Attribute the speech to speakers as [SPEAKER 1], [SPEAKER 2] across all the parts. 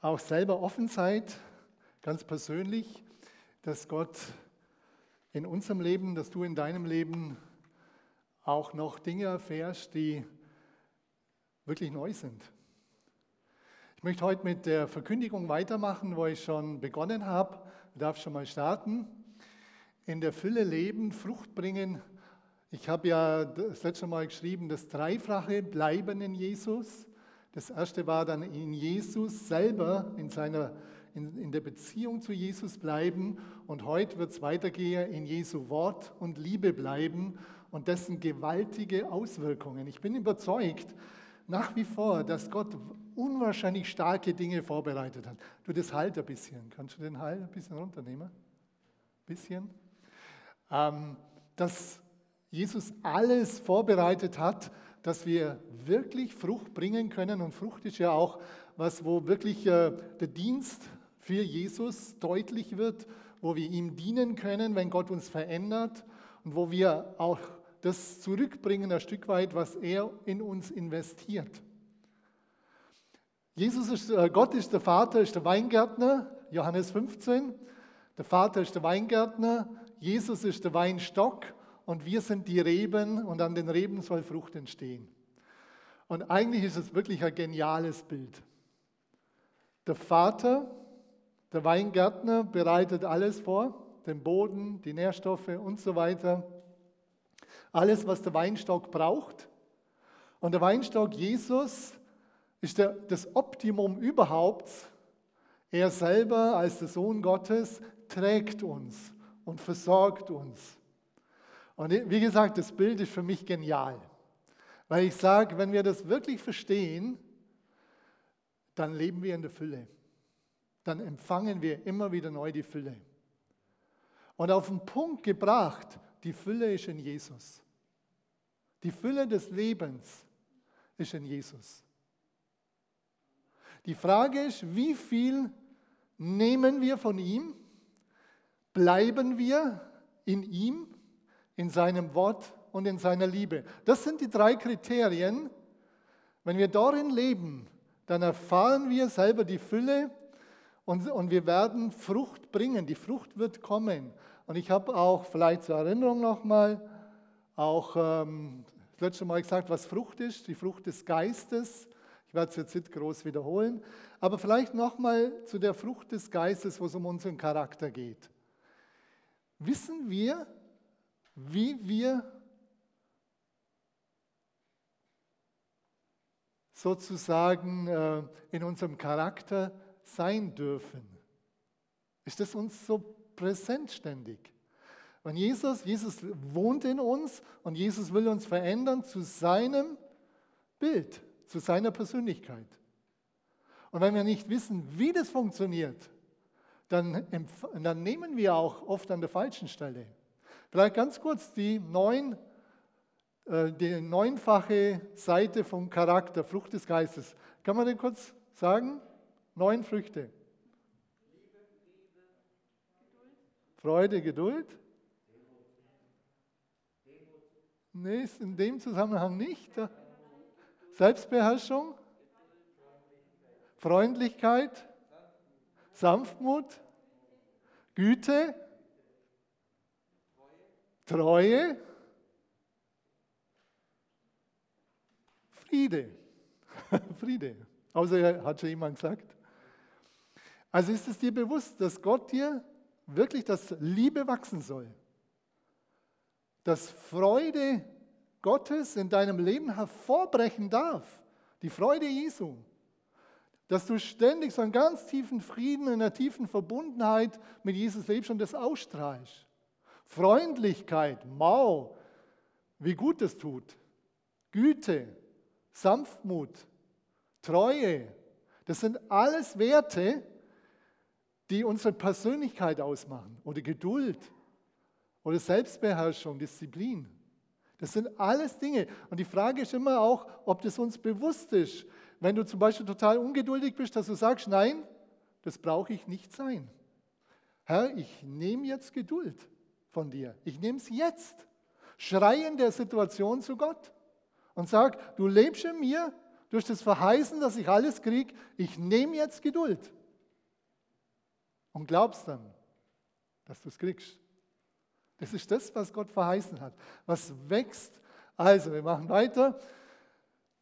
[SPEAKER 1] auch selber offen seid, ganz persönlich, dass Gott in unserem Leben, dass du in deinem Leben auch noch Dinge erfährst, die wirklich neu sind. Ich möchte heute mit der Verkündigung weitermachen, wo ich schon begonnen habe. Du darfst schon mal starten. In der Fülle leben, Frucht bringen. Ich habe ja das letzte Mal geschrieben, das Dreifache bleiben in Jesus. Das erste war dann in Jesus selber, in, seiner, in, in der Beziehung zu Jesus bleiben. Und heute wird es weitergehen, in Jesu Wort und Liebe bleiben und dessen gewaltige Auswirkungen. Ich bin überzeugt nach wie vor, dass Gott unwahrscheinlich starke Dinge vorbereitet hat. Du, das halt ein bisschen. Kannst du den Halt ein bisschen runternehmen? Ein bisschen. Ähm, dass Jesus alles vorbereitet hat, dass wir wirklich Frucht bringen können. Und Frucht ist ja auch was, wo wirklich äh, der Dienst für Jesus deutlich wird, wo wir ihm dienen können, wenn Gott uns verändert und wo wir auch das zurückbringen, ein Stück weit, was er in uns investiert. Jesus ist, äh, Gott ist der Vater, ist der Weingärtner, Johannes 15. Der Vater ist der Weingärtner, Jesus ist der Weinstock und wir sind die Reben und an den Reben soll Frucht entstehen. Und eigentlich ist es wirklich ein geniales Bild. Der Vater, der Weingärtner, bereitet alles vor, den Boden, die Nährstoffe und so weiter. Alles, was der Weinstock braucht. Und der Weinstock Jesus ist der, das Optimum überhaupt. Er selber als der Sohn Gottes trägt uns und versorgt uns. Und wie gesagt, das Bild ist für mich genial. Weil ich sage, wenn wir das wirklich verstehen, dann leben wir in der Fülle. Dann empfangen wir immer wieder neu die Fülle. Und auf den Punkt gebracht, die Fülle ist in Jesus. Die Fülle des Lebens ist in Jesus. Die Frage ist, wie viel nehmen wir von ihm? Bleiben wir in ihm, in seinem Wort und in seiner Liebe? Das sind die drei Kriterien. Wenn wir darin leben, dann erfahren wir selber die Fülle und, und wir werden Frucht bringen. Die Frucht wird kommen. Und ich habe auch vielleicht zur Erinnerung nochmal auch ähm, das letzte Mal gesagt, was Frucht ist, die Frucht des Geistes. Ich werde es jetzt nicht groß wiederholen, aber vielleicht nochmal zu der Frucht des Geistes, wo es um unseren Charakter geht. Wissen wir, wie wir sozusagen äh, in unserem Charakter sein dürfen? Ist das uns so präsent ständig? Wenn Jesus, Jesus wohnt in uns und Jesus will uns verändern zu seinem Bild, zu seiner Persönlichkeit. Und wenn wir nicht wissen, wie das funktioniert, dann, dann nehmen wir auch oft an der falschen Stelle. Vielleicht ganz kurz die, neun, äh, die neunfache Seite vom Charakter, Frucht des Geistes. Kann man den kurz sagen? Neun Früchte. Freude, Geduld. Nee, ist in dem Zusammenhang nicht. Selbstbeherrschung, Freundlichkeit, Sanftmut, Güte, Treue, Friede. Friede. Außer hat schon jemand gesagt. Also ist es dir bewusst, dass Gott dir wirklich das Liebe wachsen soll? Dass Freude Gottes in deinem Leben hervorbrechen darf? Die Freude Jesu. Dass du ständig so einen ganz tiefen Frieden, in einer tiefen Verbundenheit mit Jesus lebst und das ausstrahlst. Freundlichkeit, Mau, wie gut es tut. Güte, Sanftmut, Treue, das sind alles Werte, die unsere Persönlichkeit ausmachen. Oder Geduld oder Selbstbeherrschung, Disziplin. Das sind alles Dinge. Und die Frage ist immer auch, ob das uns bewusst ist. Wenn du zum Beispiel total ungeduldig bist, dass du sagst, nein, das brauche ich nicht sein. Herr, ich nehme jetzt Geduld von dir. Ich nehme es jetzt. Schrei in der Situation zu Gott und sag, du lebst in mir, Du hast das verheißen, dass ich alles kriege. Ich nehme jetzt Geduld. Und glaubst dann, dass du es kriegst. Das ist das, was Gott verheißen hat. Was wächst. Also, wir machen weiter.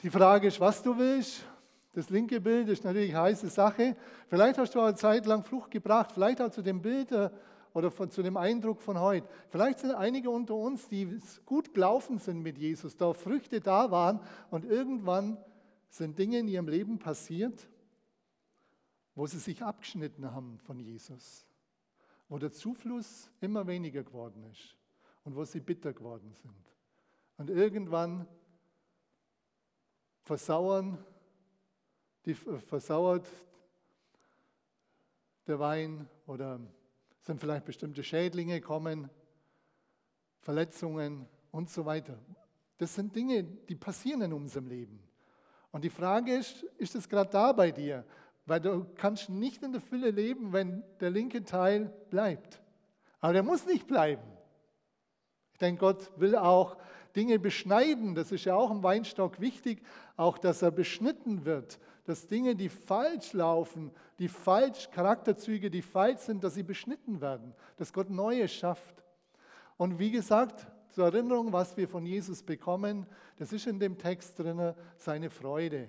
[SPEAKER 1] Die Frage ist, was du willst. Das linke Bild ist natürlich eine heiße Sache. Vielleicht hast du eine Zeit lang Flucht gebracht, vielleicht auch zu dem Bild äh, oder von, zu dem Eindruck von heute. Vielleicht sind einige unter uns, die gut gelaufen sind mit Jesus, da Früchte da waren und irgendwann sind Dinge in ihrem Leben passiert, wo sie sich abgeschnitten haben von Jesus, wo der Zufluss immer weniger geworden ist und wo sie bitter geworden sind. Und irgendwann versauern, die, versauert der Wein oder sind vielleicht bestimmte Schädlinge kommen, Verletzungen und so weiter. Das sind Dinge, die passieren in unserem Leben. Und die Frage ist, ist es gerade da bei dir? Weil du kannst nicht in der Fülle leben, wenn der linke Teil bleibt. Aber der muss nicht bleiben. Ich denke, Gott will auch Dinge beschneiden. Das ist ja auch im Weinstock wichtig, auch dass er beschnitten wird. Dass Dinge, die falsch laufen, die falsch, Charakterzüge, die falsch sind, dass sie beschnitten werden. Dass Gott Neue schafft. Und wie gesagt, zur Erinnerung, was wir von Jesus bekommen, das ist in dem Text drin, seine Freude,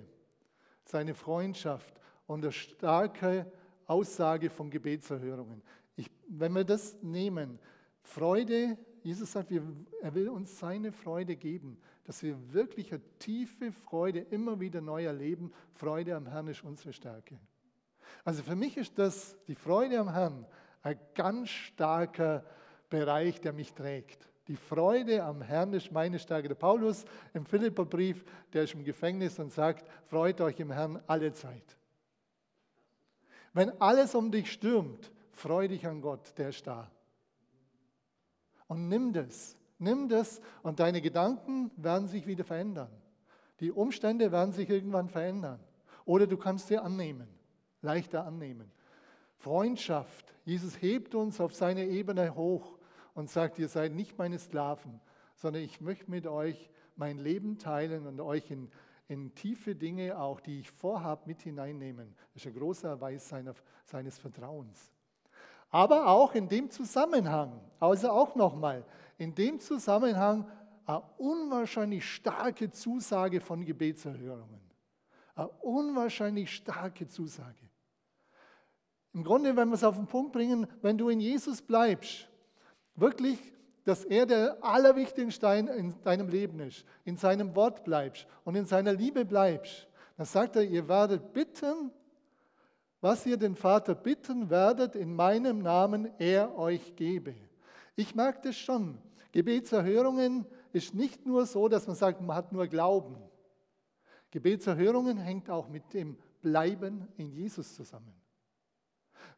[SPEAKER 1] seine Freundschaft und eine starke Aussage von Gebetserhörungen. Ich, wenn wir das nehmen, Freude, Jesus sagt, wir, er will uns seine Freude geben, dass wir wirklich eine tiefe Freude immer wieder neu erleben. Freude am Herrn ist unsere Stärke. Also für mich ist das, die Freude am Herrn, ein ganz starker Bereich, der mich trägt. Die Freude am Herrn ist meine Stärke. Der Paulus im Philipperbrief, der ist im Gefängnis und sagt, freut euch im Herrn alle Zeit. Wenn alles um dich stürmt, freu dich an Gott, der ist da. Und nimm das, nimm das und deine Gedanken werden sich wieder verändern. Die Umstände werden sich irgendwann verändern. Oder du kannst sie annehmen, leichter annehmen. Freundschaft. Jesus hebt uns auf seine Ebene hoch und sagt, ihr seid nicht meine Sklaven, sondern ich möchte mit euch mein Leben teilen und euch in, in tiefe Dinge, auch die ich vorhabe, mit hineinnehmen. Das ist ein großer Erweis seiner, seines Vertrauens. Aber auch in dem Zusammenhang, also auch nochmal, in dem Zusammenhang eine unwahrscheinlich starke Zusage von Gebetserhörungen. Eine unwahrscheinlich starke Zusage. Im Grunde, wenn wir es auf den Punkt bringen, wenn du in Jesus bleibst, Wirklich, dass er der allerwichtigste Stein in deinem Leben ist, in seinem Wort bleibst und in seiner Liebe bleibst. Dann sagt er, ihr werdet bitten, was ihr den Vater bitten werdet, in meinem Namen er euch gebe. Ich mag das schon. Gebetserhörungen ist nicht nur so, dass man sagt, man hat nur Glauben. Gebetserhörungen hängt auch mit dem Bleiben in Jesus zusammen.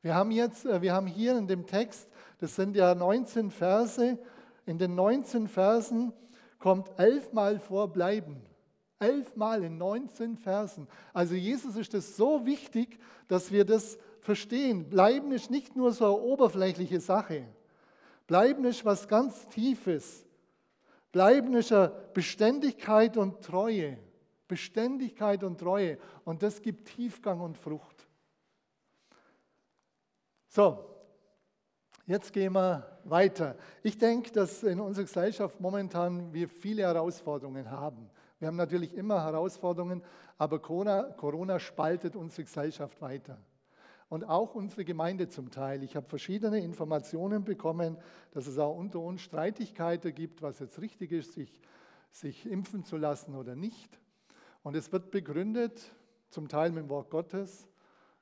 [SPEAKER 1] Wir haben jetzt, äh, wir haben hier in dem Text, das sind ja 19 Verse, in den 19 Versen kommt elfmal vor bleiben. Elfmal in 19 Versen. Also Jesus ist es so wichtig, dass wir das verstehen. Bleiben ist nicht nur so eine oberflächliche Sache. Bleiben ist was ganz Tiefes. Bleiben ist eine Beständigkeit und Treue. Beständigkeit und Treue. Und das gibt Tiefgang und Frucht. So, jetzt gehen wir weiter. Ich denke, dass in unserer Gesellschaft momentan wir viele Herausforderungen haben. Wir haben natürlich immer Herausforderungen, aber Corona, Corona spaltet unsere Gesellschaft weiter. Und auch unsere Gemeinde zum Teil. Ich habe verschiedene Informationen bekommen, dass es auch unter uns Streitigkeiten gibt, was jetzt richtig ist, sich, sich impfen zu lassen oder nicht. Und es wird begründet, zum Teil mit dem Wort Gottes,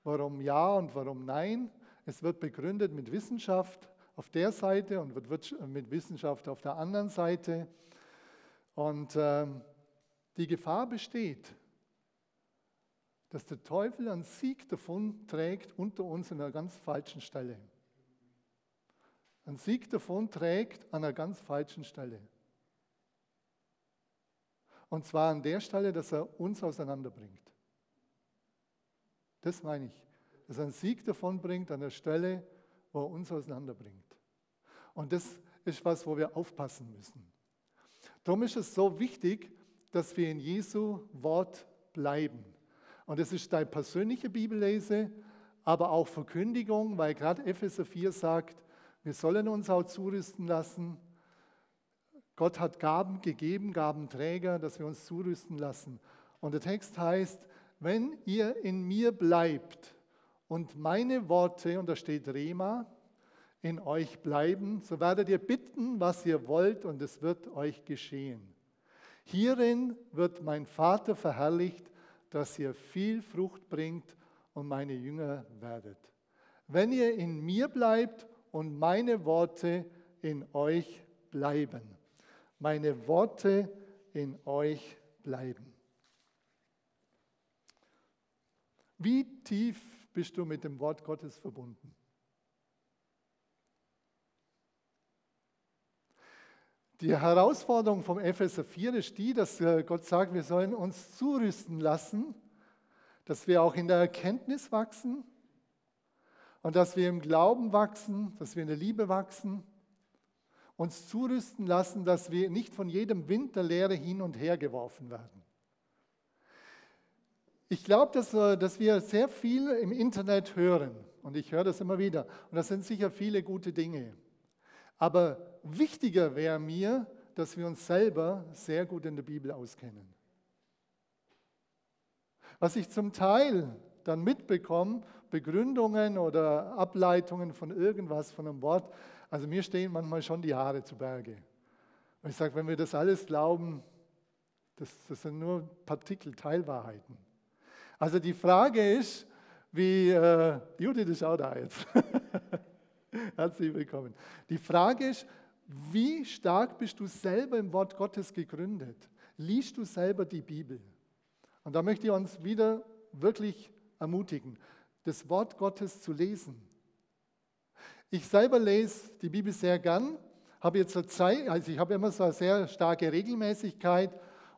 [SPEAKER 1] warum ja und warum nein. Es wird begründet mit Wissenschaft auf der Seite und mit Wissenschaft auf der anderen Seite. Und ähm, die Gefahr besteht, dass der Teufel einen Sieg davon trägt unter uns an einer ganz falschen Stelle. Einen Sieg davon trägt an einer ganz falschen Stelle. Und zwar an der Stelle, dass er uns auseinanderbringt. Das meine ich dass er einen Sieg davon bringt an der Stelle, wo er uns auseinanderbringt. Und das ist was, wo wir aufpassen müssen. Darum ist es so wichtig, dass wir in Jesu Wort bleiben. Und das ist deine persönliche Bibellese, aber auch Verkündigung, weil gerade Epheser 4 sagt, wir sollen uns auch zurüsten lassen. Gott hat Gaben gegeben, Gabenträger, dass wir uns zurüsten lassen. Und der Text heißt, wenn ihr in mir bleibt und meine Worte, und da steht Rema, in euch bleiben, so werdet ihr bitten, was ihr wollt, und es wird euch geschehen. Hierin wird mein Vater verherrlicht, dass ihr viel Frucht bringt und meine Jünger werdet. Wenn ihr in mir bleibt und meine Worte in euch bleiben. Meine Worte in euch bleiben. Wie tief bist du mit dem Wort Gottes verbunden? Die Herausforderung vom Epheser 4 ist die, dass äh, Gott sagt, wir sollen uns zurüsten lassen, dass wir auch in der Erkenntnis wachsen und dass wir im Glauben wachsen, dass wir in der Liebe wachsen, uns zurüsten lassen, dass wir nicht von jedem Wind der Lehre hin und her geworfen werden. Ich glaube, dass, äh, dass wir sehr viel im Internet hören und ich höre das immer wieder und das sind sicher viele gute Dinge. Aber wichtiger wäre mir, dass wir uns selber sehr gut in der Bibel auskennen. Was ich zum Teil dann mitbekomme, Begründungen oder Ableitungen von irgendwas, von einem Wort, also mir stehen manchmal schon die Haare zu Berge. Und ich sage, wenn wir das alles glauben, das, das sind nur Partikel, Teilwahrheiten. Also die Frage ist, wie, äh, Judith ist auch da jetzt. Herzlich willkommen. Die Frage ist, wie stark bist du selber im Wort Gottes gegründet? Liest du selber die Bibel? Und da möchte ich uns wieder wirklich ermutigen, das Wort Gottes zu lesen. Ich selber lese die Bibel sehr gern, habe jetzt zur Zeit, also ich habe immer so eine sehr starke Regelmäßigkeit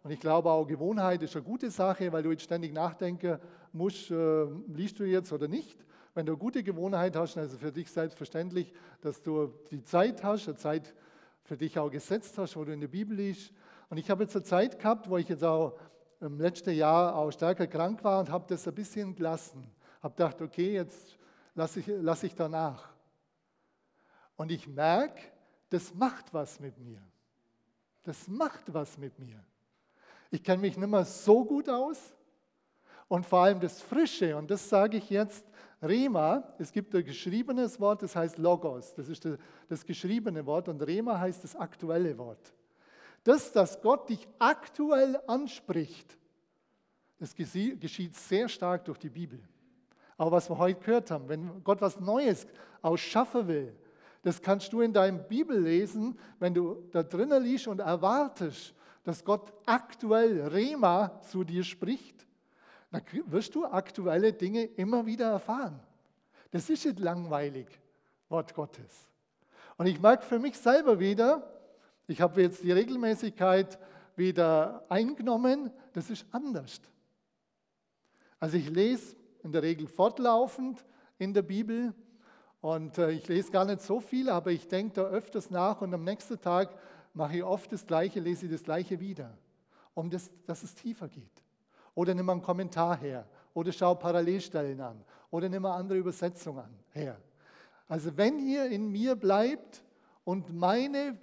[SPEAKER 1] und ich glaube auch Gewohnheit ist eine gute Sache, weil du jetzt ständig nachdenken musst, äh, liest du jetzt oder nicht. Wenn du eine gute Gewohnheit hast, also für dich selbstverständlich, dass du die Zeit hast, eine Zeit für dich auch gesetzt hast, wo du in der Bibel liest. Und ich habe jetzt eine Zeit gehabt, wo ich jetzt auch im letzten Jahr auch stärker krank war und habe das ein bisschen gelassen. Habe gedacht, okay, jetzt lasse ich, lass ich danach. Und ich merke, das macht was mit mir. Das macht was mit mir. Ich kenne mich nicht mehr so gut aus. Und vor allem das Frische, und das sage ich jetzt, Rema, es gibt ein geschriebenes Wort, das heißt Logos, das ist das geschriebene Wort und Rema heißt das aktuelle Wort. Das, dass Gott dich aktuell anspricht, das geschieht sehr stark durch die Bibel. Aber was wir heute gehört haben, wenn Gott was Neues ausschaffen will, das kannst du in deinem Bibel lesen, wenn du da drinnen liest und erwartest, dass Gott aktuell Rema zu dir spricht dann wirst du aktuelle Dinge immer wieder erfahren. Das ist nicht langweilig, Wort Gottes. Und ich merke für mich selber wieder, ich habe jetzt die Regelmäßigkeit wieder eingenommen, das ist anders. Also ich lese in der Regel fortlaufend in der Bibel und äh, ich lese gar nicht so viel, aber ich denke da öfters nach und am nächsten Tag mache ich oft das Gleiche, lese ich das Gleiche wieder, um das, dass es tiefer geht. Oder nimm mal einen Kommentar her. Oder schau Parallelstellen an. Oder nimm mal andere Übersetzungen her. Also wenn ihr in mir bleibt und meine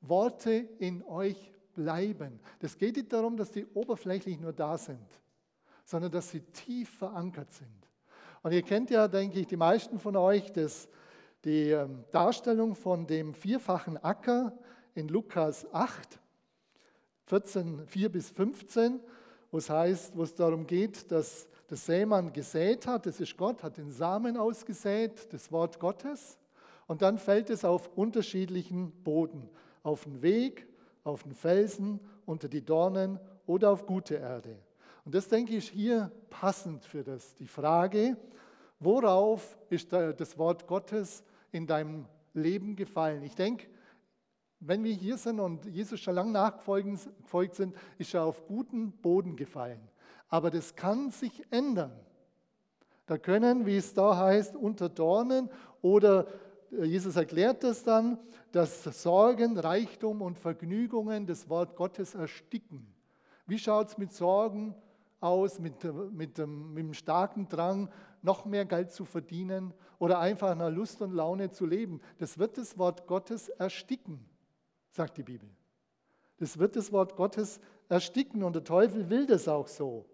[SPEAKER 1] Worte in euch bleiben. Das geht nicht darum, dass die oberflächlich nur da sind, sondern dass sie tief verankert sind. Und ihr kennt ja, denke ich, die meisten von euch das, die ähm, Darstellung von dem vierfachen Acker in Lukas 8, 14, 4 bis 15 wo es heißt, wo es darum geht, dass der Sämann gesät hat, das ist Gott, hat den Samen ausgesät, das Wort Gottes, und dann fällt es auf unterschiedlichen Boden, auf den Weg, auf den Felsen, unter die Dornen oder auf gute Erde. Und das denke ich hier passend für das. Die Frage, worauf ist das Wort Gottes in deinem Leben gefallen? Ich denke, wenn wir hier sind und Jesus schon lange nachgefolgt sind, ist er auf guten Boden gefallen. Aber das kann sich ändern. Da können, wie es da heißt, unter Dornen oder äh, Jesus erklärt das dann, dass Sorgen, Reichtum und Vergnügungen das Wort Gottes ersticken. Wie schaut es mit Sorgen, aus mit, mit, dem, mit dem starken Drang, noch mehr Geld zu verdienen oder einfach nach Lust und Laune zu leben. Das wird das Wort Gottes ersticken, sagt die Bibel. Das wird das Wort Gottes ersticken und der Teufel will das auch so.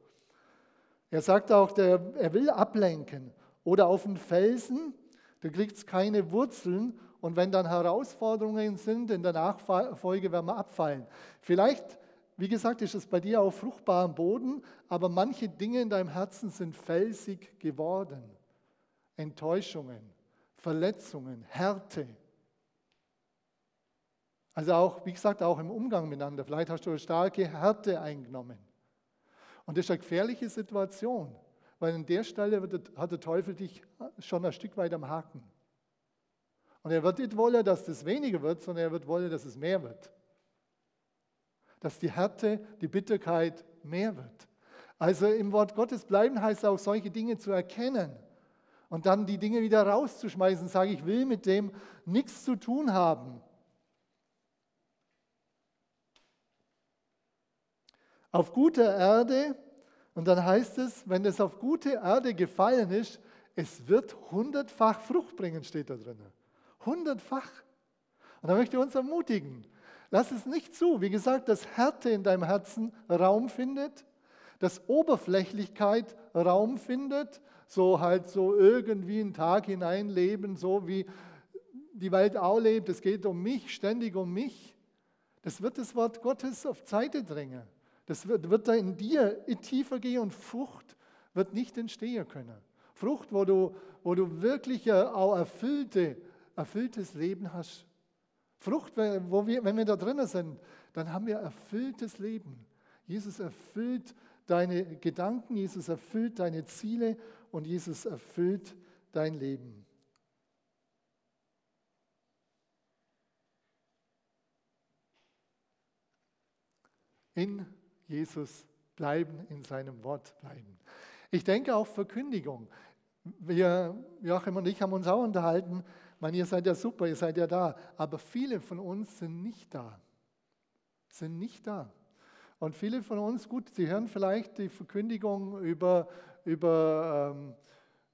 [SPEAKER 1] Er sagt auch, der, er will ablenken oder auf den Felsen, da kriegt es keine Wurzeln und wenn dann Herausforderungen sind in der Nachfolge, werden wir abfallen. Vielleicht, wie gesagt, ist es bei dir auf fruchtbarem Boden, aber manche Dinge in deinem Herzen sind felsig geworden. Enttäuschungen, Verletzungen, Härte. Also auch, wie gesagt, auch im Umgang miteinander. Vielleicht hast du eine starke Härte eingenommen. Und das ist eine gefährliche Situation, weil an der Stelle hat der Teufel dich schon ein Stück weit am Haken. Und er wird nicht wollen, dass das weniger wird, sondern er wird wollen, dass es mehr wird. Dass die Härte, die Bitterkeit mehr wird. Also im Wort Gottes bleiben heißt auch, solche Dinge zu erkennen und dann die Dinge wieder rauszuschmeißen, sage ich will mit dem nichts zu tun haben. Auf guter Erde, und dann heißt es, wenn es auf gute Erde gefallen ist, es wird hundertfach Frucht bringen, steht da drin. Hundertfach. Und da möchte ich uns ermutigen, lass es nicht zu. Wie gesagt, dass Härte in deinem Herzen Raum findet, dass Oberflächlichkeit Raum findet, so halt so irgendwie einen Tag hineinleben, so wie die Welt auch lebt. Es geht um mich, ständig um mich. Das wird das Wort Gottes auf Seite drängen. Das wird, wird da in dir tiefer gehen und Frucht wird nicht entstehen können. Frucht, wo du, wo du wirklich auch erfüllte erfülltes Leben hast. Frucht, wo wir, wenn wir da drinnen sind, dann haben wir erfülltes Leben. Jesus erfüllt deine Gedanken, Jesus erfüllt deine Ziele und Jesus erfüllt dein Leben. In Jesus bleiben, in seinem Wort bleiben. Ich denke auch Verkündigung. Wir, Joachim und ich haben uns auch unterhalten, meine, ihr seid ja super, ihr seid ja da, aber viele von uns sind nicht da. Sind nicht da. Und viele von uns, gut, sie hören vielleicht die Verkündigung über, über, ähm,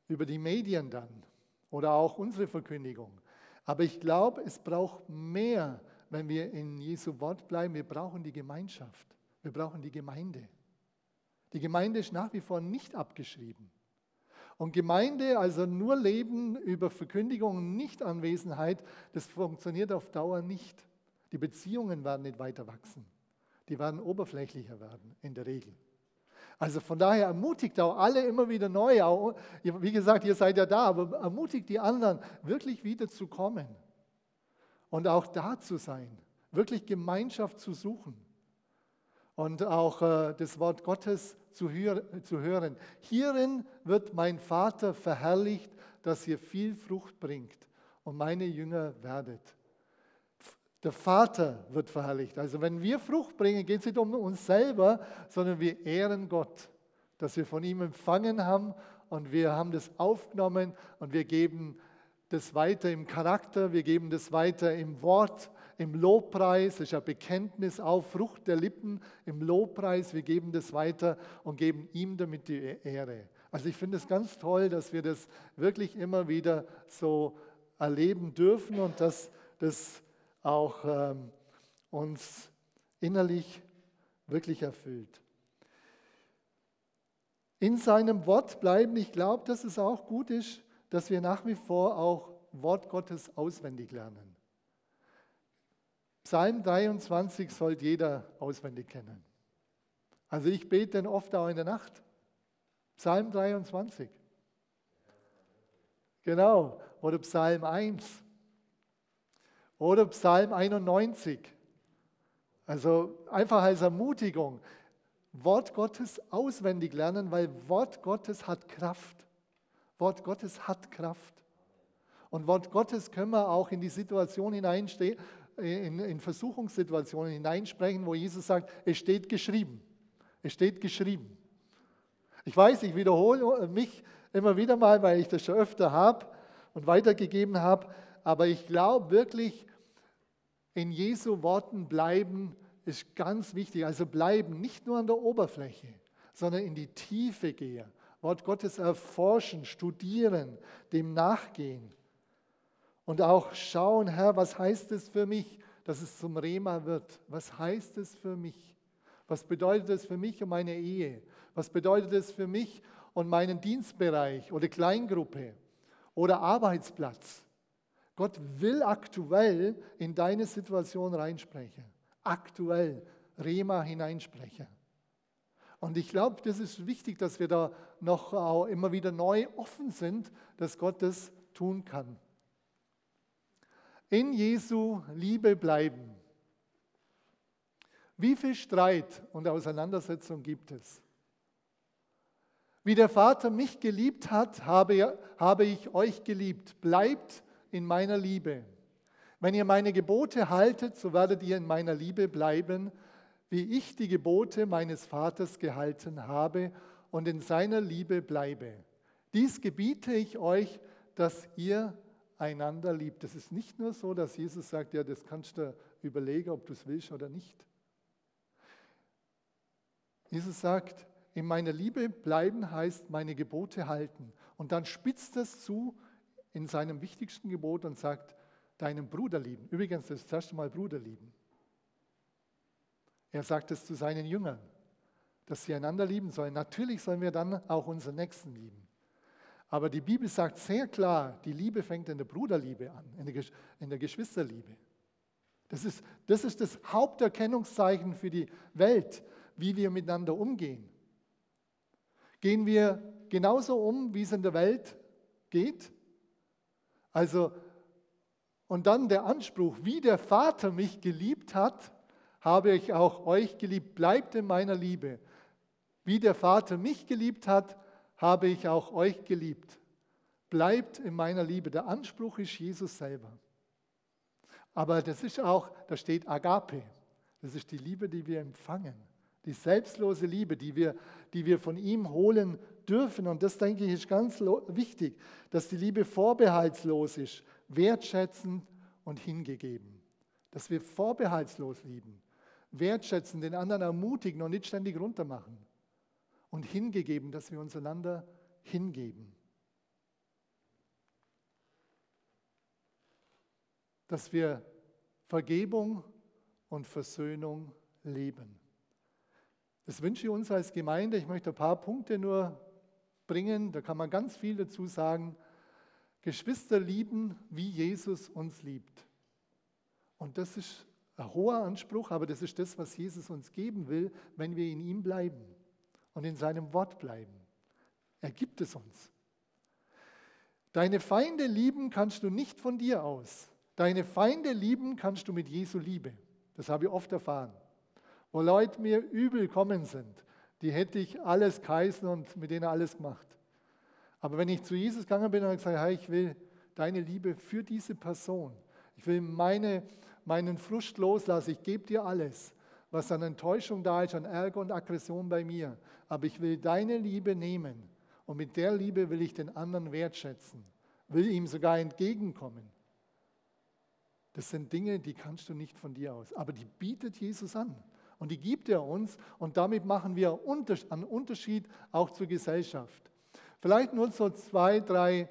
[SPEAKER 1] über die Medien dann oder auch unsere Verkündigung. Aber ich glaube, es braucht mehr, wenn wir in Jesu Wort bleiben. Wir brauchen die Gemeinschaft. Wir brauchen die Gemeinde. Die Gemeinde ist nach wie vor nicht abgeschrieben. Und Gemeinde, also nur Leben über Verkündigung und Nichtanwesenheit, das funktioniert auf Dauer nicht. Die Beziehungen werden nicht weiter wachsen. Die werden oberflächlicher werden, in der Regel. Also von daher ermutigt auch alle immer wieder neu. Auch, wie gesagt, ihr seid ja da, aber ermutigt die anderen, wirklich wieder zu kommen und auch da zu sein, wirklich Gemeinschaft zu suchen und auch äh, das Wort Gottes zu, hör, zu hören. Hierin wird mein Vater verherrlicht, dass ihr viel Frucht bringt und meine Jünger werdet. Der Vater wird verherrlicht. Also wenn wir Frucht bringen, geht es nicht um uns selber, sondern wir ehren Gott, dass wir von ihm empfangen haben und wir haben das aufgenommen und wir geben das weiter im Charakter, wir geben das weiter im Wort im Lobpreis, ist ein Bekenntnis auf Frucht der Lippen im Lobpreis. Wir geben das weiter und geben ihm damit die Ehre. Also ich finde es ganz toll, dass wir das wirklich immer wieder so erleben dürfen und dass das auch ähm, uns innerlich wirklich erfüllt. In seinem Wort bleiben. Ich glaube, dass es auch gut ist, dass wir nach wie vor auch Wort Gottes auswendig lernen. Psalm 23 sollte jeder auswendig kennen. Also ich bete den oft auch in der Nacht. Psalm 23. Genau. Oder Psalm 1. Oder Psalm 91. Also einfach als Ermutigung. Wort Gottes auswendig lernen, weil Wort Gottes hat Kraft. Wort Gottes hat Kraft. Und Wort Gottes können wir auch in die Situation hineinstehen, in, in Versuchungssituationen hineinsprechen, wo Jesus sagt, es steht geschrieben. Es steht geschrieben. Ich weiß, ich wiederhole mich immer wieder mal, weil ich das schon öfter habe und weitergegeben habe, aber ich glaube wirklich, in Jesu Worten bleiben ist ganz wichtig. Also bleiben nicht nur an der Oberfläche, sondern in die Tiefe gehe. Wort Gottes erforschen, studieren, dem nachgehen. Und auch schauen, Herr, was heißt es für mich, dass es zum Rema wird? Was heißt es für mich? Was bedeutet es für mich und meine Ehe? Was bedeutet es für mich und meinen Dienstbereich oder Kleingruppe oder Arbeitsplatz? Gott will aktuell in deine Situation reinsprechen. Aktuell Rema hineinsprechen. Und ich glaube, das ist wichtig, dass wir da noch auch immer wieder neu offen sind, dass Gott das tun kann. In Jesu Liebe bleiben. Wie viel Streit und Auseinandersetzung gibt es? Wie der Vater mich geliebt hat, habe, habe ich euch geliebt. Bleibt in meiner Liebe. Wenn ihr meine Gebote haltet, so werdet ihr in meiner Liebe bleiben, wie ich die Gebote meines Vaters gehalten habe und in seiner Liebe bleibe. Dies gebiete ich euch, dass ihr einander liebt. Es ist nicht nur so, dass Jesus sagt, ja, das kannst du überlegen, ob du es willst oder nicht. Jesus sagt, in meiner Liebe bleiben heißt meine Gebote halten. Und dann spitzt es zu in seinem wichtigsten Gebot und sagt, deinen Bruder lieben. Übrigens, das erste Mal Bruder lieben. Er sagt es zu seinen Jüngern, dass sie einander lieben sollen. Natürlich sollen wir dann auch unseren Nächsten lieben. Aber die Bibel sagt sehr klar, die Liebe fängt in der Bruderliebe an, in der, Geschwisterliebe. Das ist, das ist das Haupterkennungszeichen für die Welt, wie wir miteinander umgehen. Gehen wir genauso um, wie es in der Welt geht? Also, und dann der Anspruch, wie der Vater mich geliebt hat, habe ich auch euch geliebt. Bleibt in meiner Liebe. Wie der Vater mich geliebt hat, habe ich auch euch geliebt. Bleibt in meiner Liebe. Der Anspruch ist Jesus selber. Aber das ist auch, da steht Agape. Das ist die Liebe, die wir empfangen. Die selbstlose Liebe, die wir, die wir von ihm holen dürfen. Und das, denke ich, ist ganz wichtig, dass die Liebe vorbehaltslos ist, wertschätzend und hingegeben. Dass wir vorbehaltslos lieben, wertschätzen, den anderen ermutigen und nicht ständig runtermachen. Und hingegeben, dass wir uns einander hingeben. Dass wir Vergebung und Versöhnung leben. Das wünsche ich uns als Gemeinde. Ich möchte ein paar Punkte nur bringen, da kann man ganz viel dazu sagen. Geschwister lieben, wie Jesus uns liebt. Und das ist ein hoher Anspruch, aber das ist das, was Jesus uns geben will, wenn wir in ihm bleiben und in seinem Wort bleiben. Er gibt es uns. Deine Feinde lieben kannst du nicht von dir aus. Deine Feinde lieben kannst du mit Jesu Liebe. Das habe ich oft erfahren. Wo Leute mir übel kommen sind, die hätte ich alles geheißen und mit denen alles gemacht. Aber wenn ich zu Jesus gegangen bin und gesagt, hey, ich will deine Liebe für diese Person, ich will meine, meinen Frust loslassen, ich gebe dir alles, was an Enttäuschung da ist, an Ärger und Aggression bei mir, aber ich will deine Liebe nehmen und mit der Liebe will ich den anderen wertschätzen, will ihm sogar entgegenkommen. Das sind Dinge, die kannst du nicht von dir aus, aber die bietet Jesus an. Und die gibt er uns und damit machen wir einen Unterschied auch zur Gesellschaft. Vielleicht nur so zwei, drei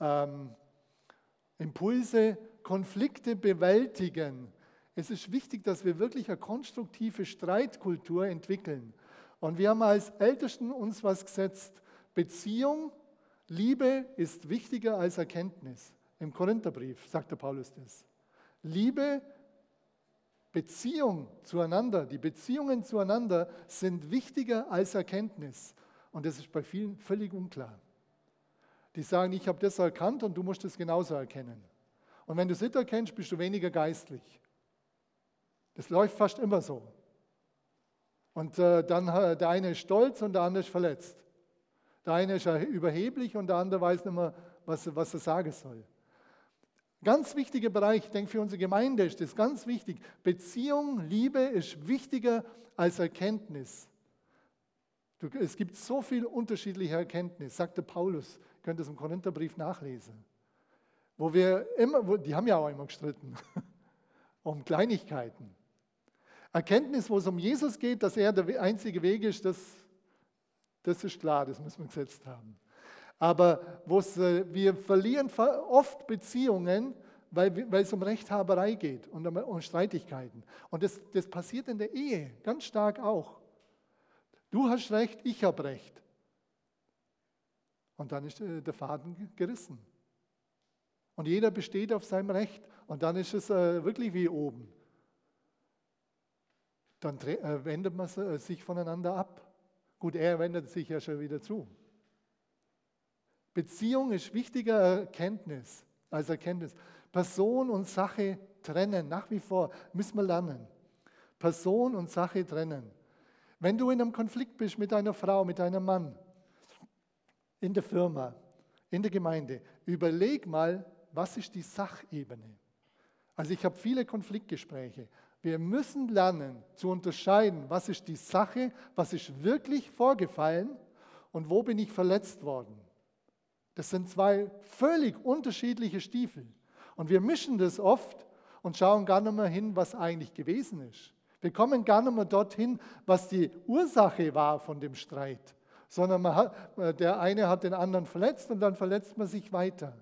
[SPEAKER 1] ähm, Impulse, Konflikte bewältigen. Es ist wichtig, dass wir wirklich eine konstruktive Streitkultur entwickeln. Und wir haben als Ältesten uns was gesetzt. Beziehung, Liebe ist wichtiger als Erkenntnis. Im Korintherbrief sagt der Paulus das. Liebe Beziehung zueinander, die Beziehungen zueinander sind wichtiger als Erkenntnis. Und das ist bei vielen völlig unklar. Die sagen, ich habe das erkannt und du musst es genauso erkennen. Und wenn du es nicht erkennst, bist du weniger geistlich. Das läuft fast immer so. Und äh, dann äh, der eine ist stolz und der andere ist verletzt. Der eine ist überheblich und der andere weiß nicht mehr, was, was er sagen soll. Ganz wichtiger Bereich, ich denke für unsere Gemeinde ist das ganz wichtig. Beziehung, Liebe ist wichtiger als Erkenntnis. Es gibt so viel unterschiedliche Erkenntnis, sagte Paulus, ihr könnt es im Korintherbrief nachlesen. Wo wir immer, die haben ja auch immer gestritten, um Kleinigkeiten. Erkenntnis, wo es um Jesus geht, dass er der einzige Weg ist, das Das ist klar, das müssen wir gesetzt haben. Aber äh, wir verlieren oft Beziehungen, weil, weil es um Rechthaberei geht und um, um Streitigkeiten. Und das, das passiert in der Ehe ganz stark auch. Du hast recht, ich habe recht. Und dann ist äh, der Faden gerissen. Und jeder besteht auf seinem Recht. Und dann ist es äh, wirklich wie oben. Dann äh, wendet man sich voneinander ab. Gut, er wendet sich ja schon wieder zu. Beziehung ist wichtiger Erkenntnis als Erkenntnis. Person und Sache trennen, nach wie vor müssen wir lernen. Person und Sache trennen. Wenn du in einem Konflikt bist mit deiner Frau, mit deinem Mann, in der Firma, in der Gemeinde, überleg mal, was ist die Sachebene? Also ich habe viele Konfliktgespräche. Wir müssen lernen zu unterscheiden, was ist die Sache, was ist wirklich vorgefallen und wo bin ich verletzt worden. Das sind zwei völlig unterschiedliche Stiefel. Und wir mischen das oft und schauen gar nicht mehr hin, was eigentlich gewesen ist. Wir kommen gar nicht mehr dorthin, was die Ursache war von dem Streit, sondern hat, der eine hat den anderen verletzt und dann verletzt man sich weiter.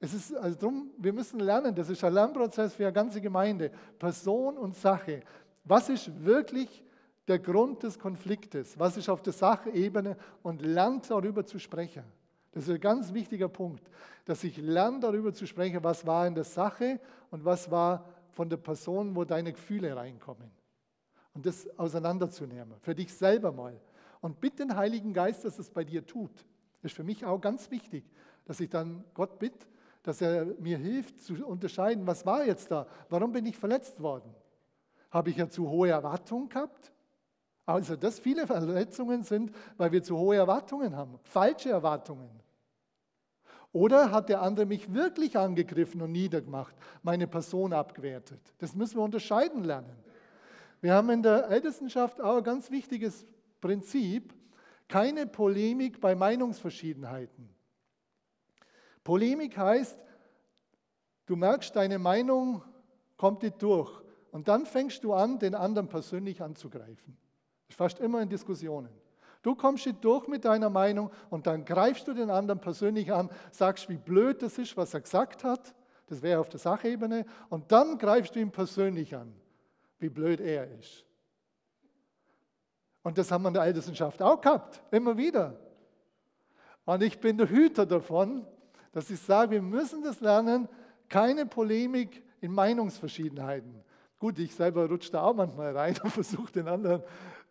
[SPEAKER 1] Es ist also drum, wir müssen lernen, das ist ein Lernprozess für eine ganze Gemeinde, Person und Sache. Was ist wirklich der Grund des Konfliktes? Was ist auf der Sachebene? Und lernt darüber zu sprechen. Das ist ein ganz wichtiger Punkt, dass ich lerne darüber zu sprechen, was war in der Sache und was war von der Person, wo deine Gefühle reinkommen. Und das auseinanderzunehmen, für dich selber mal. Und bitte den Heiligen Geist, dass es bei dir tut. Das ist für mich auch ganz wichtig, dass ich dann Gott bitte, dass er mir hilft zu unterscheiden, was war jetzt da? Warum bin ich verletzt worden? Habe ich ja zu hohe Erwartungen gehabt? Also, dass viele Verletzungen sind, weil wir zu hohe Erwartungen haben, falsche Erwartungen. Oder hat der andere mich wirklich angegriffen und niedergemacht, meine Person abgewertet? Das müssen wir unterscheiden lernen. Wir haben in der Ältestenschaft auch ein ganz wichtiges Prinzip, keine Polemik bei Meinungsverschiedenheiten. Polemik heißt, du merkst, deine Meinung kommt nicht durch. Und dann fängst du an, den anderen persönlich anzugreifen. Das ist fast immer in Diskussionen. Du kommst nicht durch mit deiner Meinung und dann greifst du den anderen persönlich an, sagst, wie blöd das ist, was er gesagt hat. Das wäre auf der Sachebene. Und dann greifst du ihn persönlich an, wie blöd er ist. Und das haben wir in der Ältestenschaft auch gehabt, immer wieder. Und ich bin der Hüter davon, dass ich sage, wir müssen das lernen, keine Polemik in Meinungsverschiedenheiten. Gut, ich selber rutsche da auch manchmal rein und versuche den anderen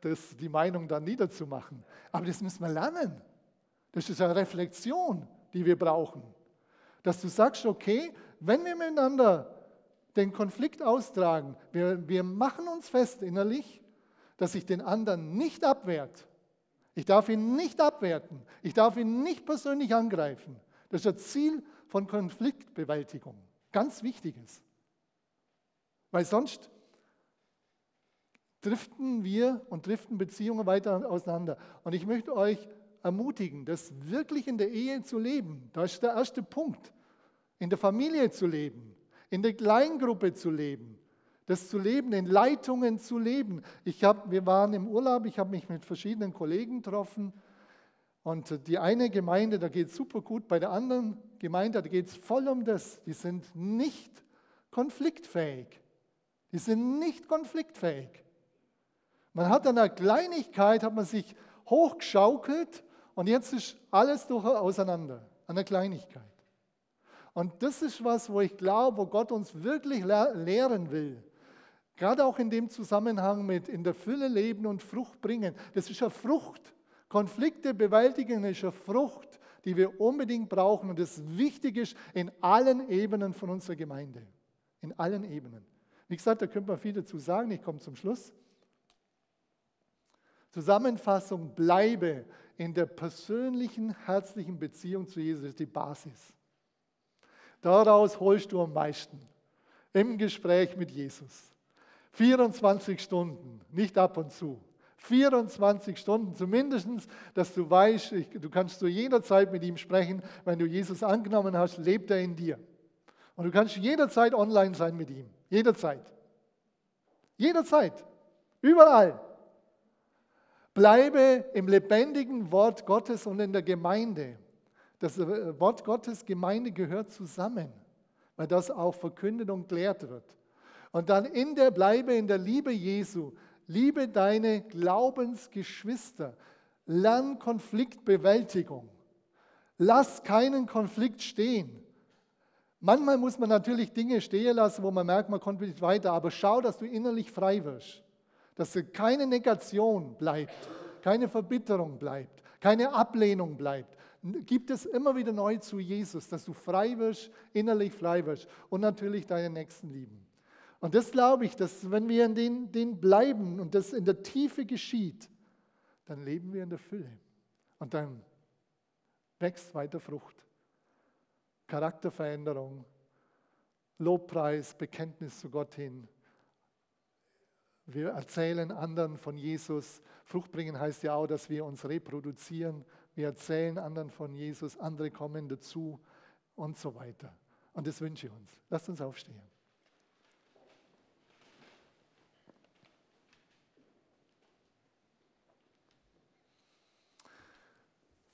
[SPEAKER 1] das, die Meinung dann niederzumachen. Aber das müssen wir lernen. Das ist eine Reflexion, die wir brauchen. Dass du sagst, okay, wenn wir miteinander den Konflikt austragen, wir, wir machen uns fest innerlich, dass ich den anderen nicht abwehrt. Ich darf ihn nicht abwerten. Ich darf ihn nicht persönlich angreifen. Das ist das Ziel von Konfliktbewältigung. Ganz wichtiges. Weil sonst driften wir und driften Beziehungen weiter auseinander. Und ich möchte euch ermutigen, das wirklich in der Ehe zu leben. Das ist der erste Punkt. In der Familie zu leben, in der Kleingruppe zu leben, das zu leben, in Leitungen zu leben. Ich hab, wir waren im Urlaub, ich habe mich mit verschiedenen Kollegen getroffen und die eine Gemeinde, da geht es super gut, bei der anderen Gemeinde, da geht es voll um das. Die sind nicht konfliktfähig. Die sind nicht konfliktfähig. Man hat an einer Kleinigkeit, hat man sich hochgeschaukelt und jetzt ist alles durch auseinander, an der Kleinigkeit. Und das ist was, wo ich glaube, wo Gott uns wirklich lehren will. Gerade auch in dem Zusammenhang mit in der Fülle leben und Frucht bringen. Das ist eine Frucht. Konflikte bewältigen ist eine Frucht, die wir unbedingt brauchen und das wichtig ist in allen Ebenen von unserer Gemeinde. In allen Ebenen. Wie gesagt, da könnte man viel dazu sagen. Ich komme zum Schluss. Zusammenfassung, bleibe in der persönlichen, herzlichen Beziehung zu Jesus, ist die Basis. Daraus holst du am meisten im Gespräch mit Jesus. 24 Stunden, nicht ab und zu. 24 Stunden zumindest, dass du weißt, du kannst zu jeder Zeit mit ihm sprechen. Wenn du Jesus angenommen hast, lebt er in dir. Und du kannst jederzeit online sein mit ihm. Jederzeit. Jederzeit. Überall. Bleibe im lebendigen Wort Gottes und in der Gemeinde. Das äh, Wort Gottes, Gemeinde gehört zusammen, weil das auch verkündet und klärt wird. Und dann in der Bleibe in der Liebe Jesu. Liebe deine Glaubensgeschwister. Lern Konfliktbewältigung. Lass keinen Konflikt stehen. Manchmal muss man natürlich Dinge stehen lassen, wo man merkt, man kommt nicht weiter, aber schau, dass du innerlich frei wirst. Dass keine Negation bleibt, keine Verbitterung bleibt, keine Ablehnung bleibt. Gib es immer wieder neu zu Jesus, dass du frei wirst, innerlich frei wirst und natürlich deinen Nächsten lieben. Und das glaube ich, dass wenn wir in den, den bleiben und das in der Tiefe geschieht, dann leben wir in der Fülle. Und dann wächst weiter Frucht. Charakterveränderung, Lobpreis, Bekenntnis zu Gott hin. Wir erzählen anderen von Jesus. Frucht bringen heißt ja auch, dass wir uns reproduzieren. Wir erzählen anderen von Jesus, andere kommen dazu und so weiter. Und das wünsche ich uns. Lasst uns aufstehen.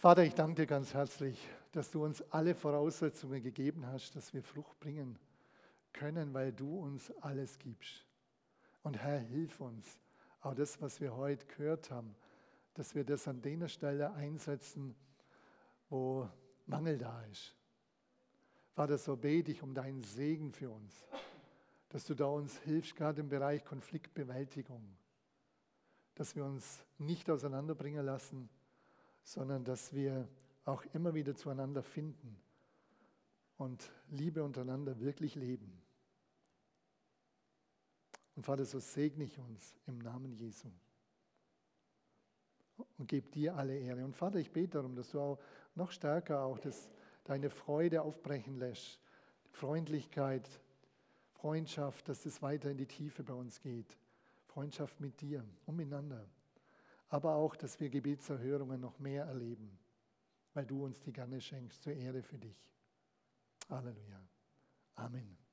[SPEAKER 1] Vater, ich danke dir ganz herzlich, dass du uns alle Voraussetzungen gegeben hast, dass wir Frucht bringen können, weil du uns alles gibst. Und Herr, hilf uns, auch das, was wir heute gehört haben, dass wir das an der Stelle einsetzen, wo Mangel da ist. Vater, so bete ich um deinen Segen für uns, dass du da uns hilfst, gerade im Bereich Konfliktbewältigung, dass wir uns nicht auseinanderbringen lassen, sondern dass wir auch immer wieder zueinander finden und Liebe untereinander wirklich leben. Und Vater, so segne ich uns im Namen Jesu und gebe dir alle Ehre. Und Vater, ich bete darum, dass du auch noch stärker auch das, deine Freude aufbrechen lässt, Freundlichkeit, Freundschaft, dass es weiter in die Tiefe bei uns geht. Freundschaft mit dir und miteinander aber auch, dass wir Gebetserhörungen noch mehr erleben, weil du uns die gerne schenkst, zur Ehre für dich. Halleluja. Amen.